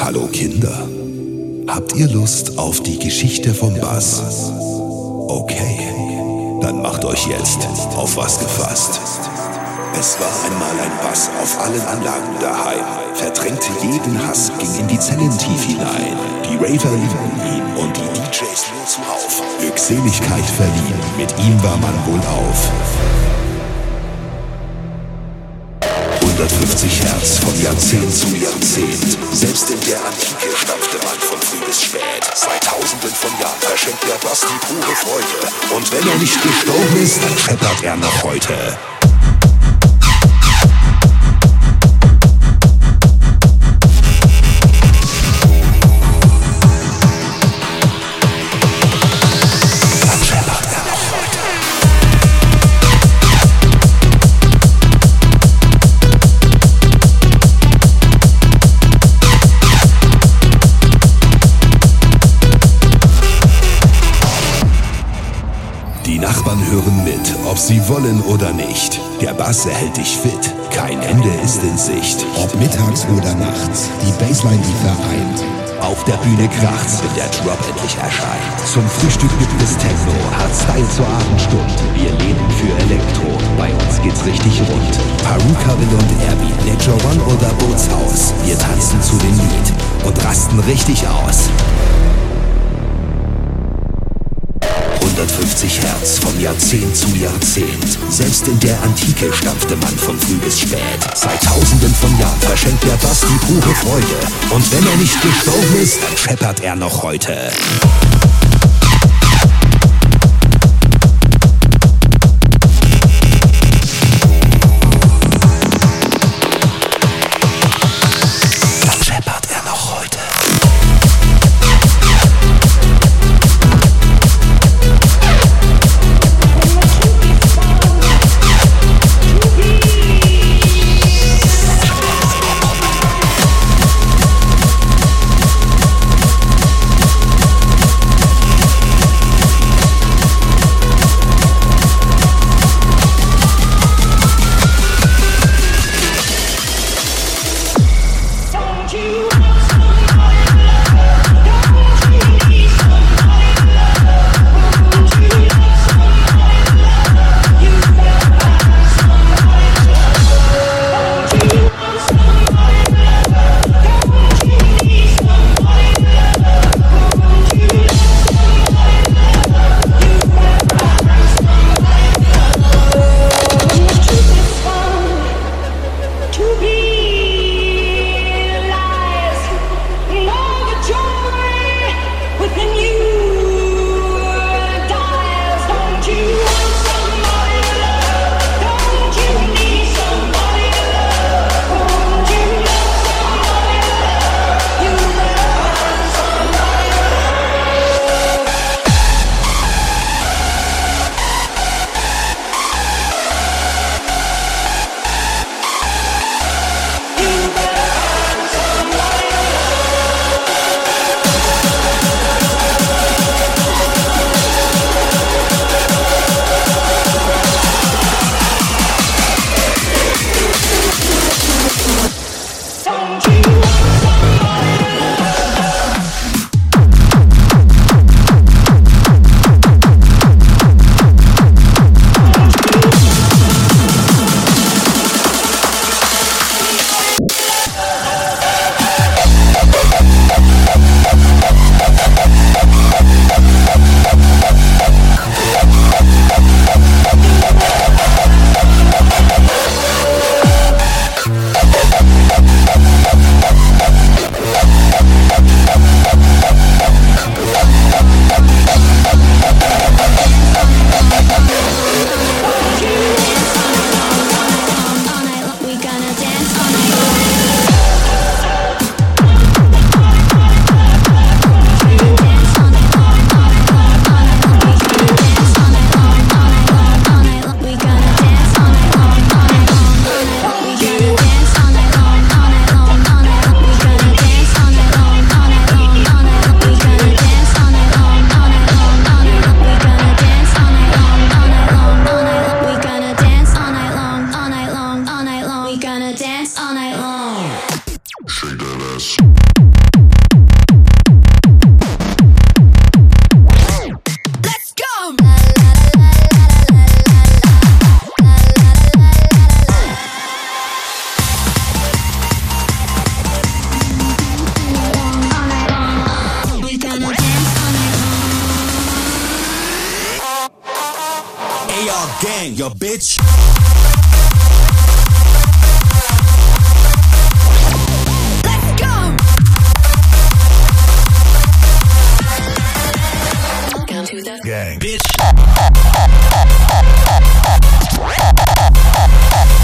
Hallo Kinder. Habt ihr Lust auf die Geschichte vom Bass? Okay, dann macht euch jetzt auf was gefasst. Es war einmal ein Bass auf allen Anlagen daheim, verdrängte jeden Hass, ging in die Zellen tief hinein. Die Raver liebten ihn und die DJs nur zuhauf. Glückseligkeit verliehen, mit ihm war man wohl auf. 150 Hertz von Jahrzehnt zu Jahrzehnt. Selbst in der Antike stampfte man von früh bis spät. Seit tausenden von Jahren verschenkt der Bass die pure Freude. Und wenn er nicht gestorben ist, dann scheppert er noch heute. Ob sie wollen oder nicht. Der Bass erhält dich fit, kein Ende ist in Sicht. Ob mittags oder nachts, die Bassline, die vereint. Auf der Bühne kracht's, wenn der Drop endlich erscheint. Zum Frühstück gibt es Techno, Hardstyle zur Abendstund. Wir leben für Elektro, bei uns geht's richtig rund. Paruka Will und Erbi, Nature One oder Bootshaus. Wir tanzen zu dem Lied und rasten richtig aus. 150 Hertz von Jahrzehnt zu Jahrzehnt. Selbst in der Antike stampfte man von früh bis spät. Seit tausenden von Jahren verschenkt der Bass die pure Freude. Und wenn er nicht gestorben ist, dann scheppert er noch heute. dog gang, your bitch. Gang. Bitch.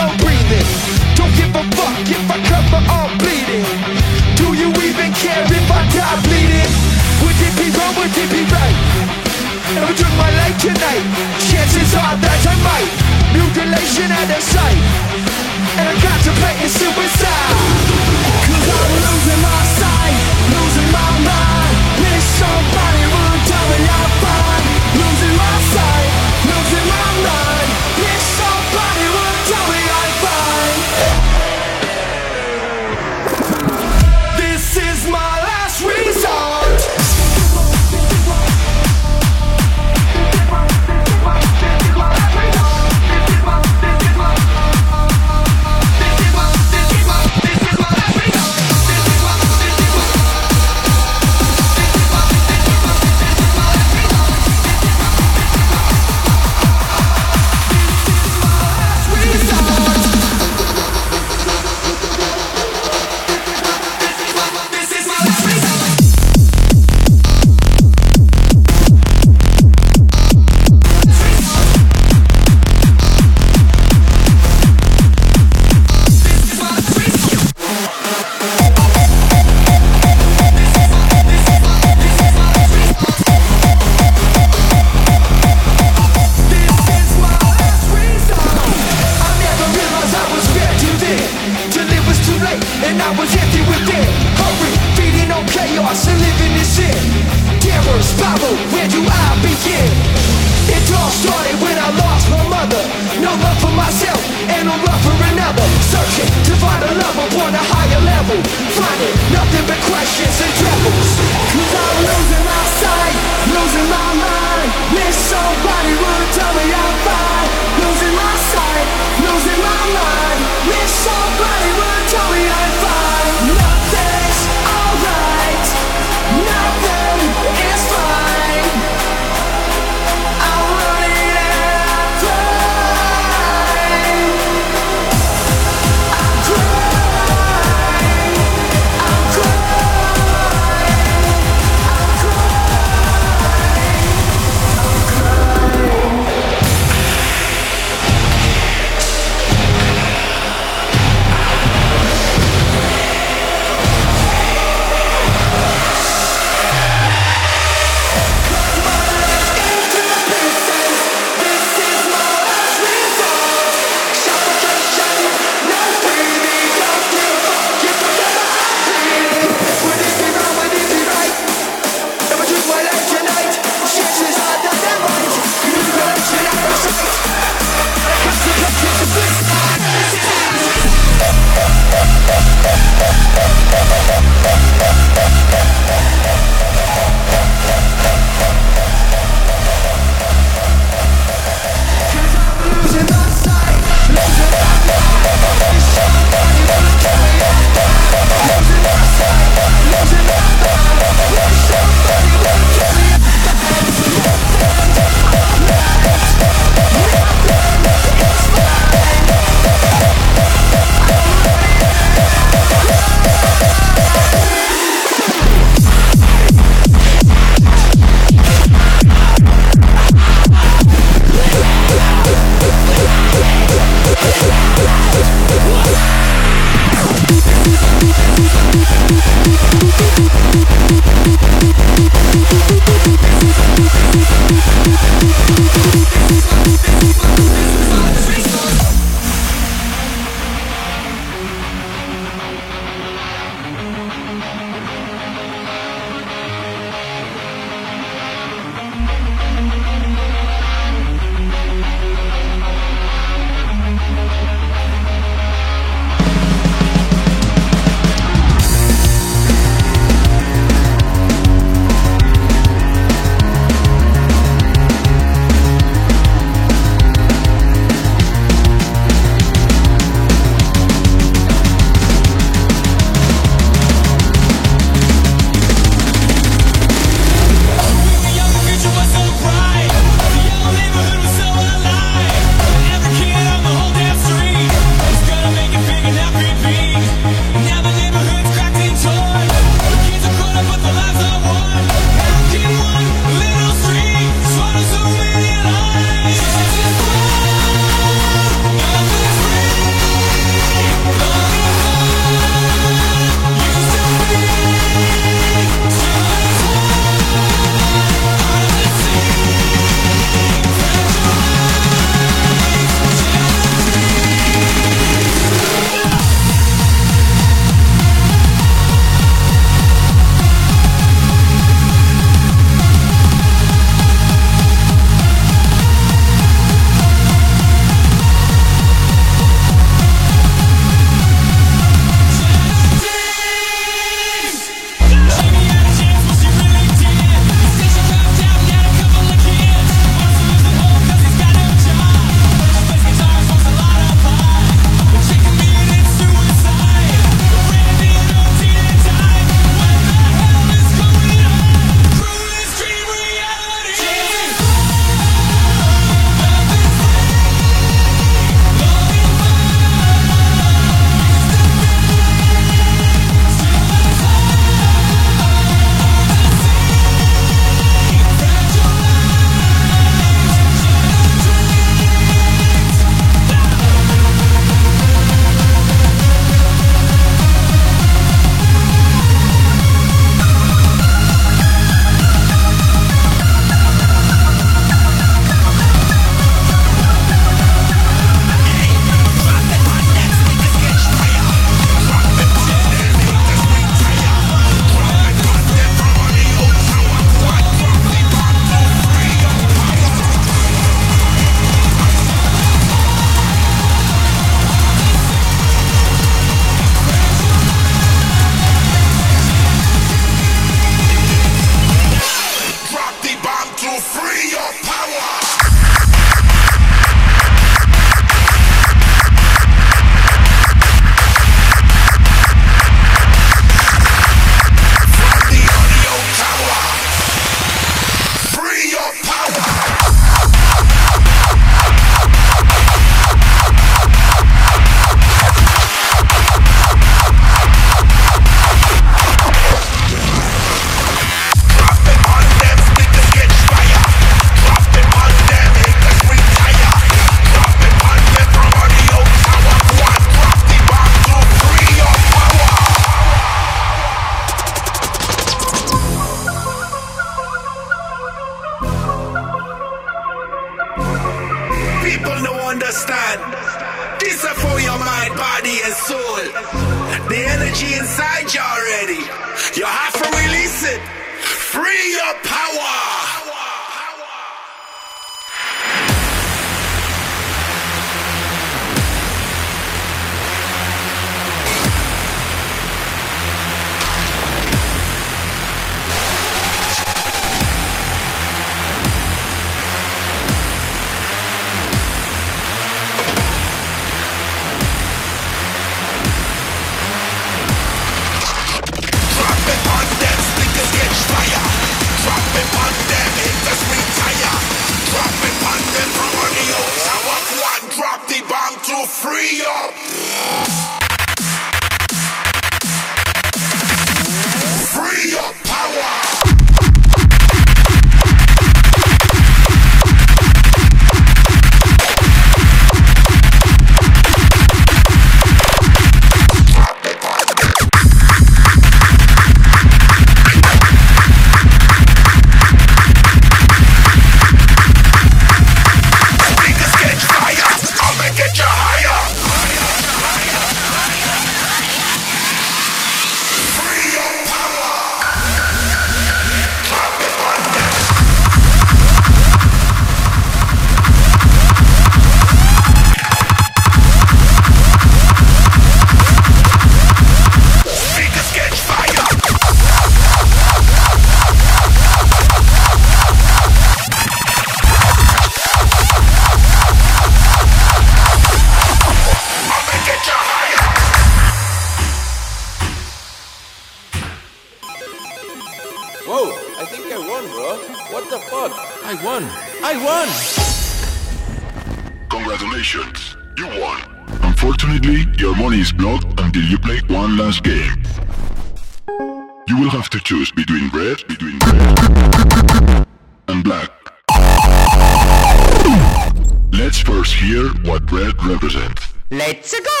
Let's first hear what red represents. Let's go!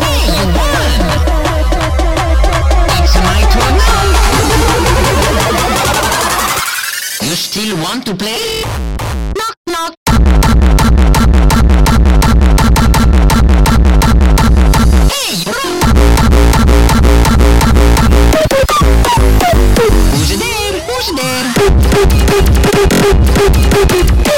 Hey, you won! It's my turn now! You still want to play? Knock, knock! Who's there? Who's there?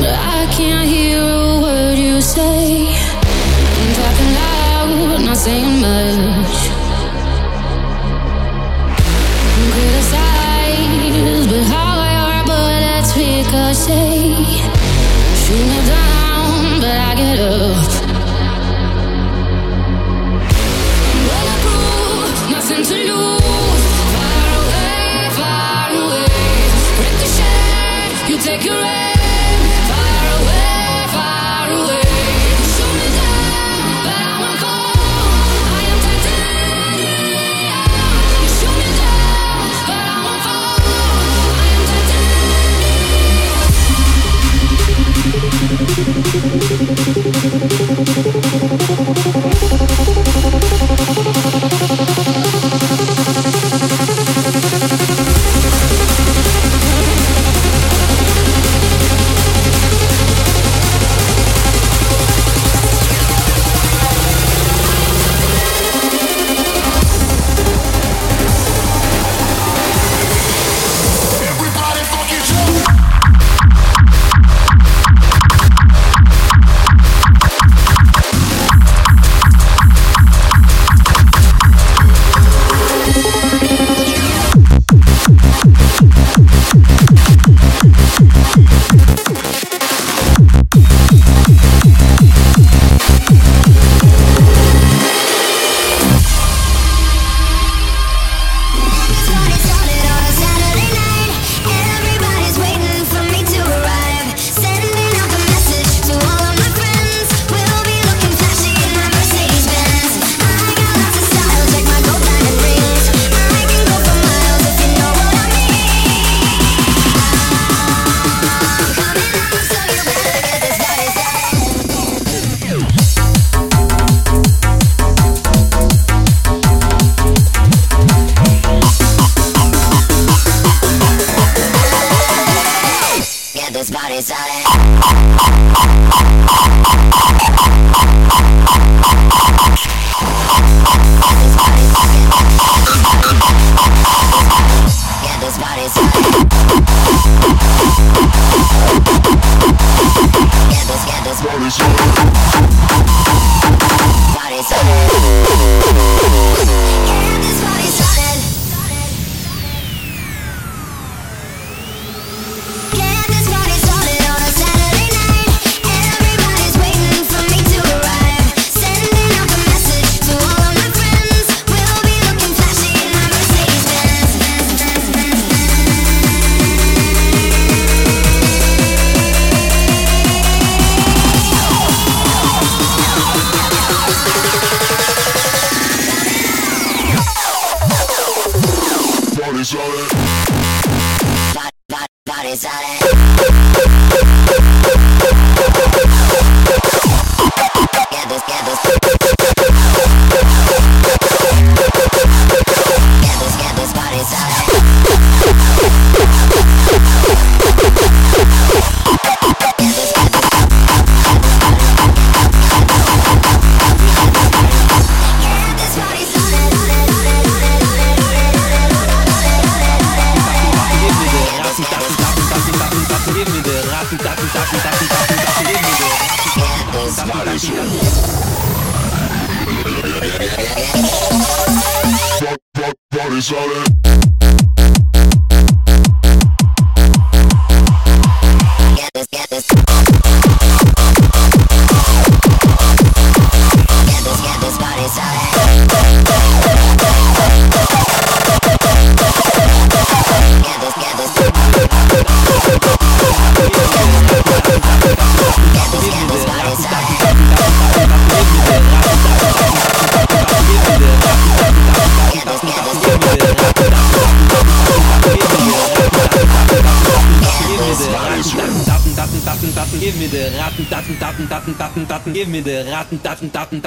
I can't hear a word you say. I'm talking loud, not saying much. Criticize, but how I are, but that's because.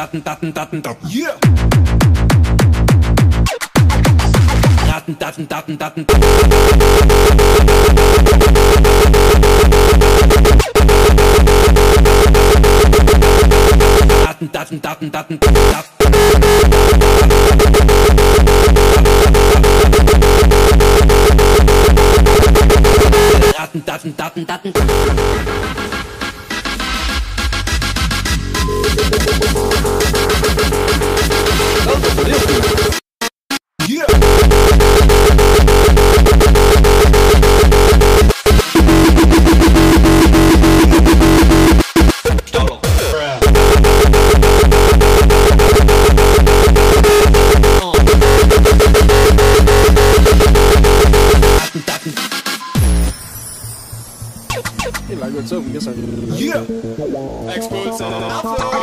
Daten, Daten, Daten, Daten, não, não, não.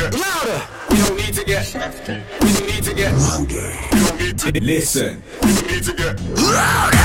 get louder. We don't need to get softer. We don't need to get louder. We don't need to listen. We don't need to get louder.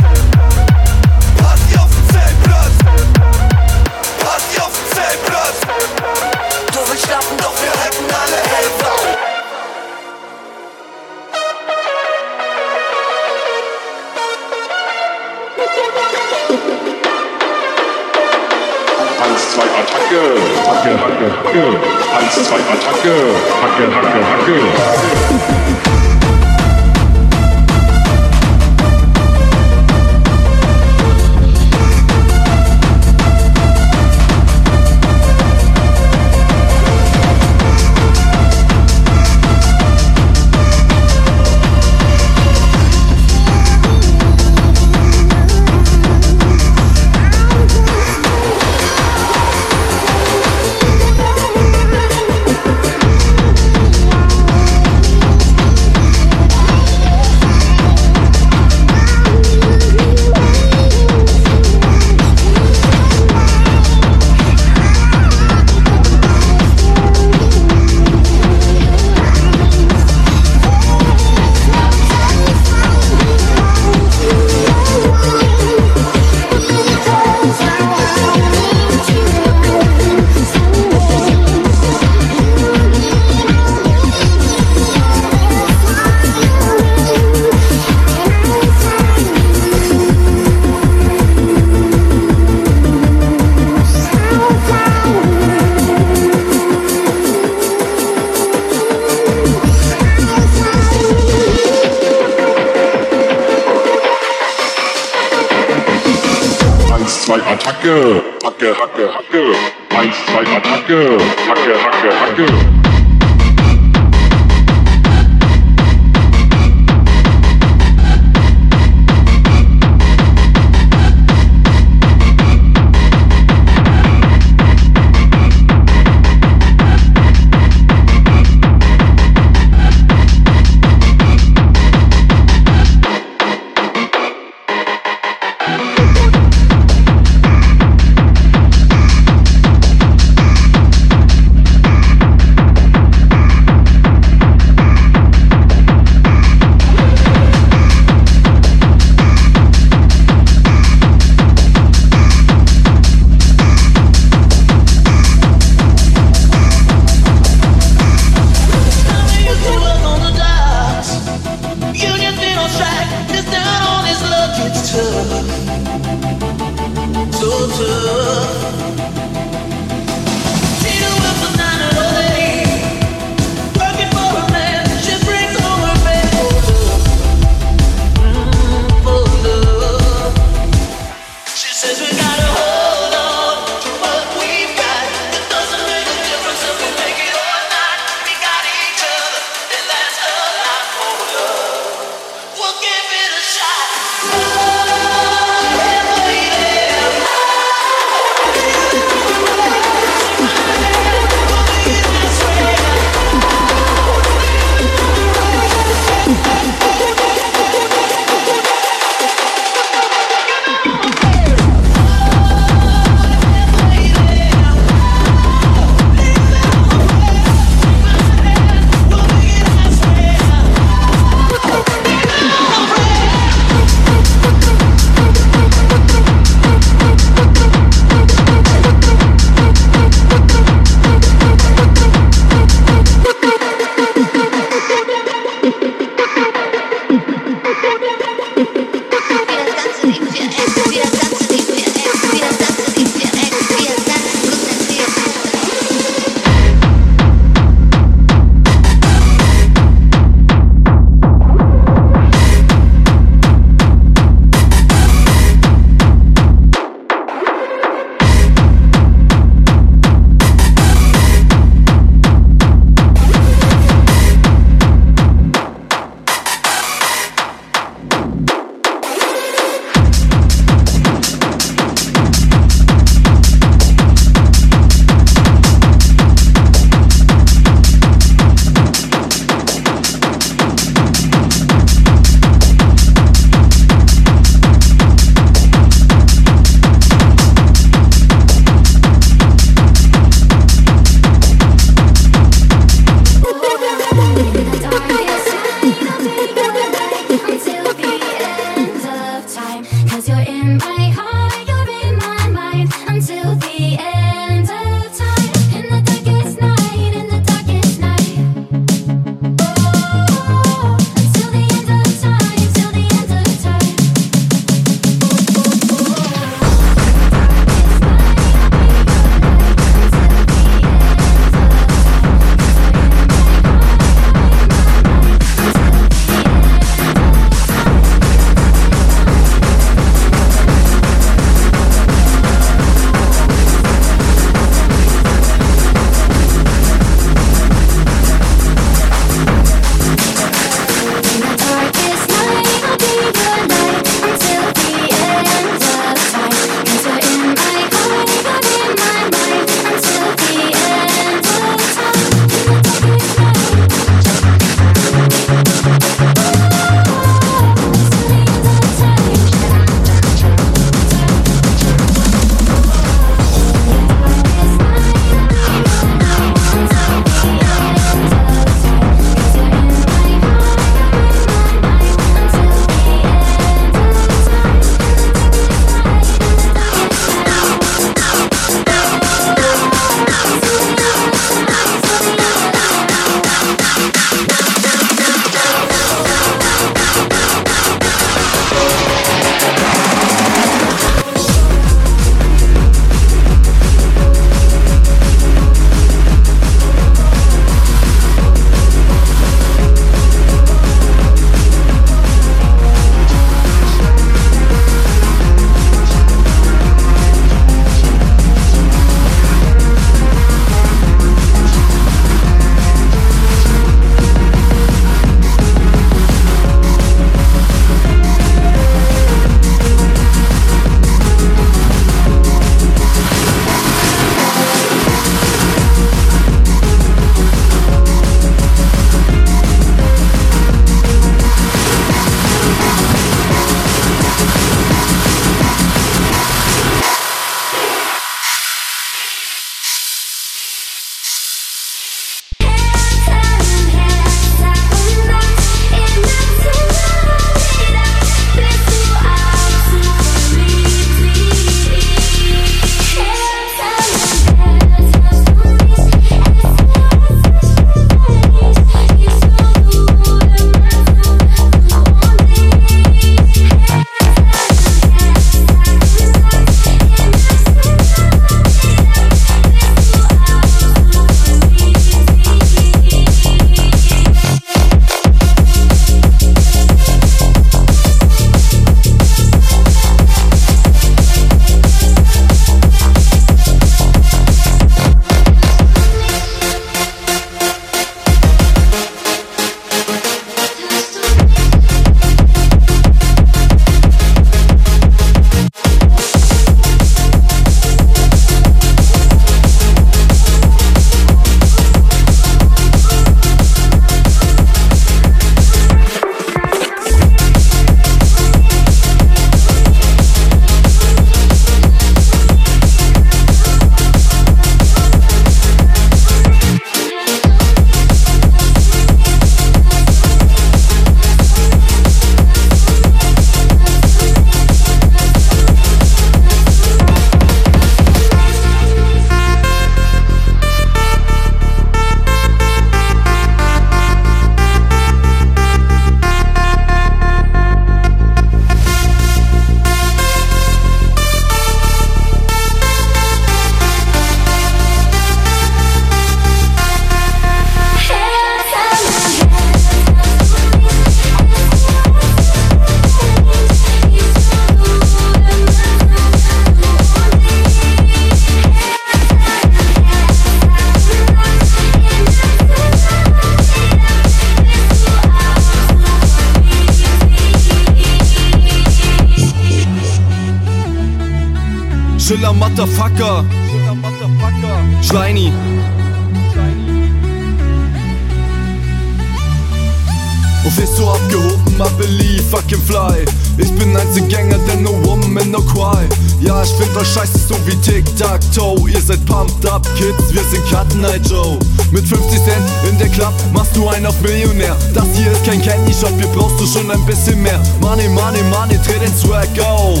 Ja, ich find was scheiße, so wie Tic-Tac-Toe. Ihr seid pumped up, Kids, wir sind Cut Night Joe. Mit 50 Cent in der Club machst du einen auf Millionär. Das hier ist kein Candy Shop, hier brauchst du schon ein bisschen mehr. Money, money, money, dreh den Swag auf.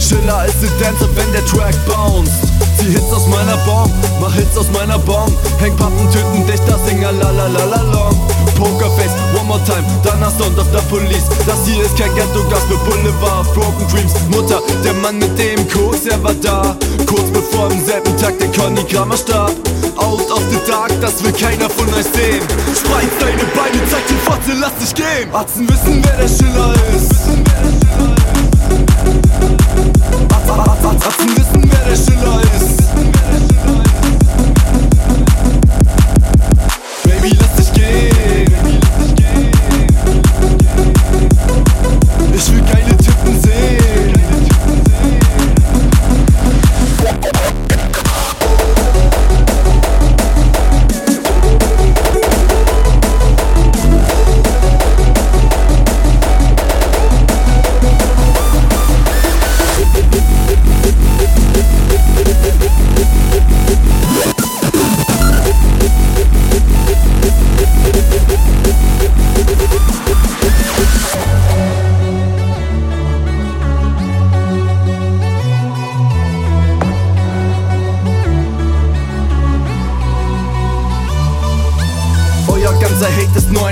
Schiller ist der Dancer, wenn der Track bounced. Zieh Hits aus meiner Bomb, mach Hits aus meiner Bomb. Häng Pappen, töten dich, das Singer, la la la la long Pokerface, one more time, dann hast Sound of the Police. Das hier ist kein Ghetto, Gas für Boulevard Broken Dreams, Mutter, der Mann mit dem Koks, er war da. Kurz bevor am selben Tag der Conny Kramer starb. Out of the dark, das will keiner von euch sehen. Spreiz deine Beine, zeig die Fotze, lass dich gehen. Atzen wissen, wer der Schiller ist. Atzen wissen, wer der Schiller ist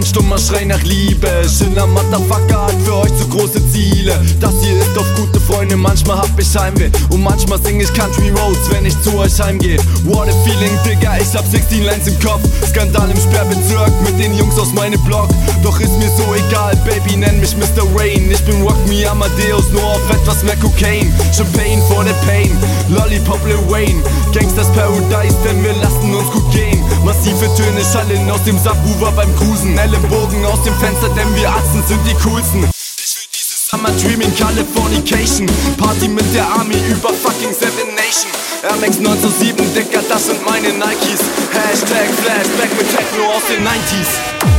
stummer Schrei nach Liebe. Schiller Motherfucker hat für euch zu große Ziele. Das hier ist auf gute Freunde, manchmal hab ich Heimweh Und manchmal sing ich Country Roads, wenn ich zu euch heimgehe What a feeling, Digga, ich hab 16 Lines im Kopf. Skandal im Sperrbezirk mit den Jungs aus meinem Block. Doch ist mir so egal, Baby, nenn mich Mr. Rain Ich bin Rock Me Amadeus, nur auf etwas mehr Cocaine. Champagne for the pain, Lollipop Lil Wayne. Gangsters Paradise, denn wir lassen uns gut gehen Massive Töne schallen aus dem Subwoofer beim Cruisen. Ellenbogen aus dem Fenster, denn wir Atzen sind die coolsten. Summer Dreaming Californication. Party mit der Army über fucking Seven Nation. Air Max 907, Dicker, das sind meine Nikes. Hashtag Flashback mit Techno aus den 90s